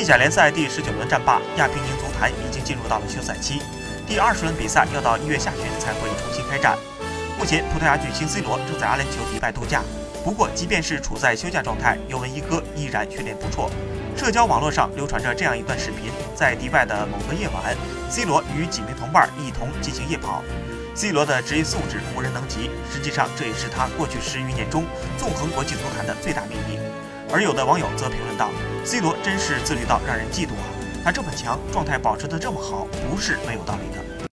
意甲联赛第十九轮战罢，亚平宁足坛已经进入到了休赛期，第二十轮比赛要到一月下旬才会重新开战。目前，葡萄牙巨星 C 罗正在阿联酋迪拜度假。不过，即便是处在休假状态，尤文一哥依然训练不错。社交网络上流传着这样一段视频：在迪拜的某个夜晚，C 罗与几名同伴一同进行夜跑。C 罗的职业素质无人能及，实际上这也是他过去十余年中纵横国际足坛的最大秘密。而有的网友则评论道：“C 罗真是自律到让人嫉妒啊！他这么强，状态保持得这么好，不是没有道理的。”